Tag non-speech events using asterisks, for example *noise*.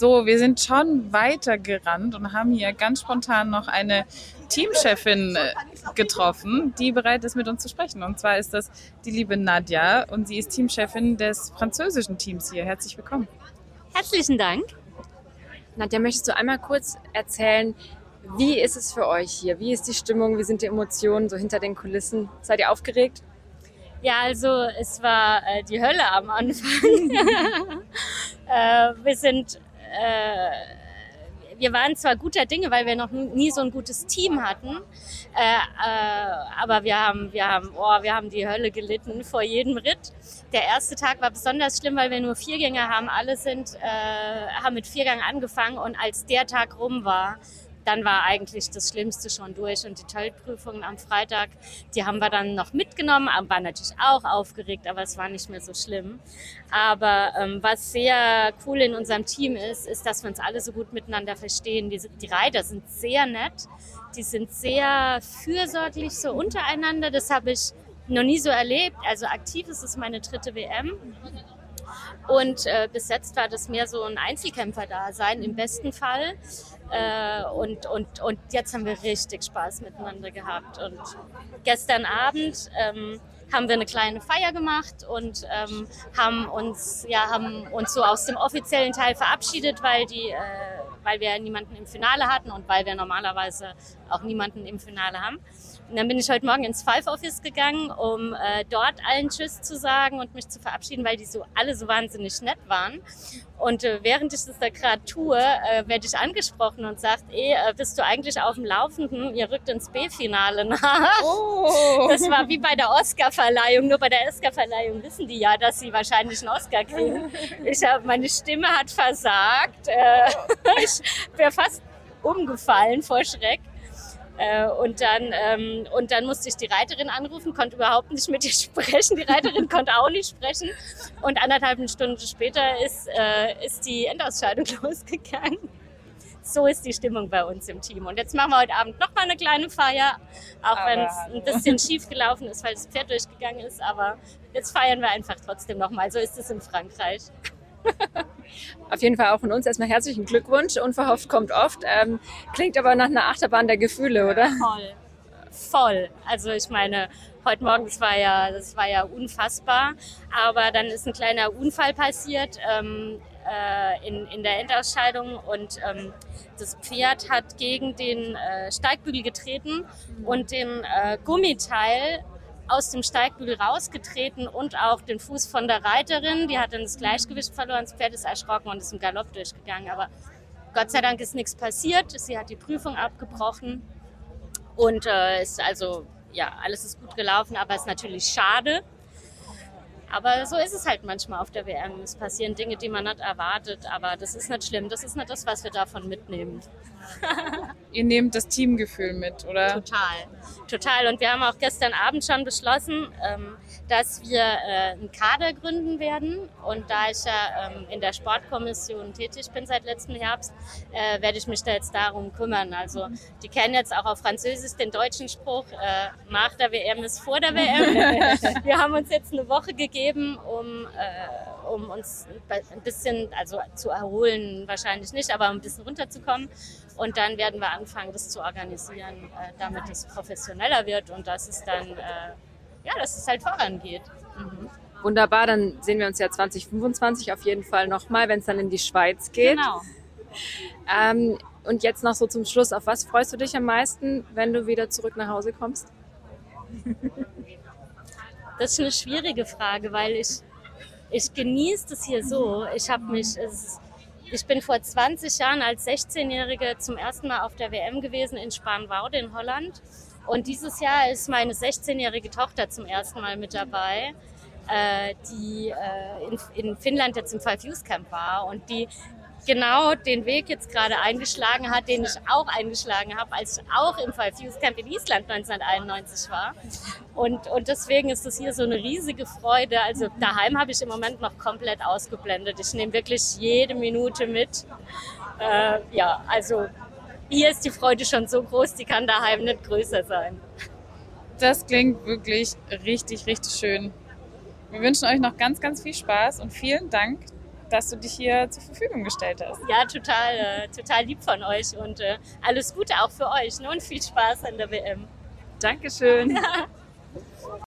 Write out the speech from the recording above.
So, wir sind schon weiter gerannt und haben hier ganz spontan noch eine Teamchefin äh, getroffen, die bereit ist, mit uns zu sprechen. Und zwar ist das die liebe Nadja und sie ist Teamchefin des französischen Teams hier. Herzlich willkommen. Herzlichen Dank. Nadja, möchtest du einmal kurz erzählen, wie ist es für euch hier? Wie ist die Stimmung? Wie sind die Emotionen so hinter den Kulissen? Seid ihr aufgeregt? Ja, also es war äh, die Hölle am Anfang. *laughs* äh, wir sind, äh, wir waren zwar guter Dinge, weil wir noch nie so ein gutes Team hatten, äh, äh, aber wir haben, wir haben, oh, wir haben die Hölle gelitten vor jedem Ritt. Der erste Tag war besonders schlimm, weil wir nur Viergänge haben. Alle sind, äh, haben mit Viergang angefangen und als der Tag rum war, dann war eigentlich das Schlimmste schon durch. Und die Teilprüfungen am Freitag, die haben wir dann noch mitgenommen, waren natürlich auch aufgeregt, aber es war nicht mehr so schlimm. Aber ähm, was sehr cool in unserem Team ist, ist, dass wir uns alle so gut miteinander verstehen. Die, die Reiter sind sehr nett, die sind sehr fürsorglich so untereinander. Das habe ich noch nie so erlebt. Also aktiv ist es meine dritte WM. Und äh, bis jetzt war das mehr so ein Einzelkämpfer-Dasein im besten Fall. Äh, und, und, und jetzt haben wir richtig Spaß miteinander gehabt. Und gestern Abend ähm, haben wir eine kleine Feier gemacht und ähm, haben uns ja haben uns so aus dem offiziellen Teil verabschiedet, weil die äh, weil wir niemanden im Finale hatten und weil wir normalerweise auch niemanden im Finale haben. Und dann bin ich heute Morgen ins Five Office gegangen, um äh, dort allen Tschüss zu sagen und mich zu verabschieden, weil die so alle so wahnsinnig nett waren. Und äh, während ich das da gerade tue, äh, werde ich angesprochen und sagt, eh, äh, bist du eigentlich auf dem Laufenden? Ihr rückt ins B-Finale nach. Oh. Das war wie bei der Oscar-Verleihung. Nur bei der Oscar-Verleihung wissen die ja, dass sie wahrscheinlich einen Oscar kriegen. Ich hab, meine Stimme hat versagt. *laughs* Ich wäre fast umgefallen vor Schreck. Äh, und, dann, ähm, und dann musste ich die Reiterin anrufen, konnte überhaupt nicht mit ihr *laughs* sprechen. Die Reiterin konnte auch nicht sprechen. Und anderthalb Stunden später ist, äh, ist die Endausscheidung *laughs* losgegangen. So ist die Stimmung bei uns im Team. Und jetzt machen wir heute Abend noch mal eine kleine Feier, auch wenn es ein bisschen schief gelaufen ist, weil das Pferd durchgegangen ist. Aber jetzt feiern wir einfach trotzdem noch mal. So ist es in Frankreich. *laughs* Auf jeden Fall auch von uns erstmal herzlichen Glückwunsch. Unverhofft kommt oft. Ähm, klingt aber nach einer Achterbahn der Gefühle, oder? Voll. Voll. Also ich meine, heute Morgen, das war ja, das war ja unfassbar. Aber dann ist ein kleiner Unfall passiert ähm, äh, in, in der Endausscheidung und ähm, das Pferd hat gegen den äh, Steigbügel getreten und den äh, Gummiteil aus dem Steigbügel rausgetreten und auch den Fuß von der Reiterin. Die hat dann das Gleichgewicht verloren, das Pferd ist erschrocken und ist im Galopp durchgegangen. Aber Gott sei Dank ist nichts passiert. Sie hat die Prüfung abgebrochen und äh, ist also, ja, alles ist gut gelaufen, aber es ist natürlich schade. Aber so ist es halt manchmal auf der WM. Es passieren Dinge, die man nicht erwartet, aber das ist nicht schlimm. Das ist nicht das, was wir davon mitnehmen. *laughs* Ihr nehmt das Teamgefühl mit, oder? Total, total. Und wir haben auch gestern Abend schon beschlossen, ähm, dass wir äh, einen Kader gründen werden. Und da ich ja ähm, in der Sportkommission tätig bin seit letztem Herbst, äh, werde ich mich da jetzt darum kümmern. Also die kennen jetzt auch auf Französisch den deutschen Spruch, äh, nach der WM ist vor der WM. *laughs* wir haben uns jetzt eine Woche gegeben, um, um uns ein bisschen, also zu erholen wahrscheinlich nicht, aber ein bisschen runterzukommen. Und dann werden wir anfangen, das zu organisieren, äh, damit es professioneller wird und dass es dann, äh, ja, dass es halt vorangeht. Mhm. Wunderbar, dann sehen wir uns ja 2025 auf jeden Fall nochmal, wenn es dann in die Schweiz geht. Genau. Ähm, und jetzt noch so zum Schluss, auf was freust du dich am meisten, wenn du wieder zurück nach Hause kommst? *laughs* Das ist eine schwierige Frage, weil ich, ich genieße das hier so. Ich habe mich, es, ich bin vor 20 Jahren als 16-Jährige zum ersten Mal auf der WM gewesen in Spanwaude in Holland. Und dieses Jahr ist meine 16-jährige Tochter zum ersten Mal mit dabei, äh, die äh, in, in Finnland jetzt im Five Youth Camp war und die genau den Weg jetzt gerade eingeschlagen hat, den ich auch eingeschlagen habe, als ich auch im Five Youth Camp in Island 1991 war. Und, und deswegen ist das hier so eine riesige Freude. Also daheim habe ich im Moment noch komplett ausgeblendet. Ich nehme wirklich jede Minute mit. Äh, ja, also hier ist die Freude schon so groß, die kann daheim nicht größer sein. Das klingt wirklich richtig, richtig schön. Wir wünschen euch noch ganz, ganz viel Spaß und vielen Dank, dass du dich hier zur Verfügung gestellt hast. Ja, total, äh, total lieb von euch und äh, alles Gute auch für euch ne? und viel Spaß an der WM. Dankeschön. *laughs*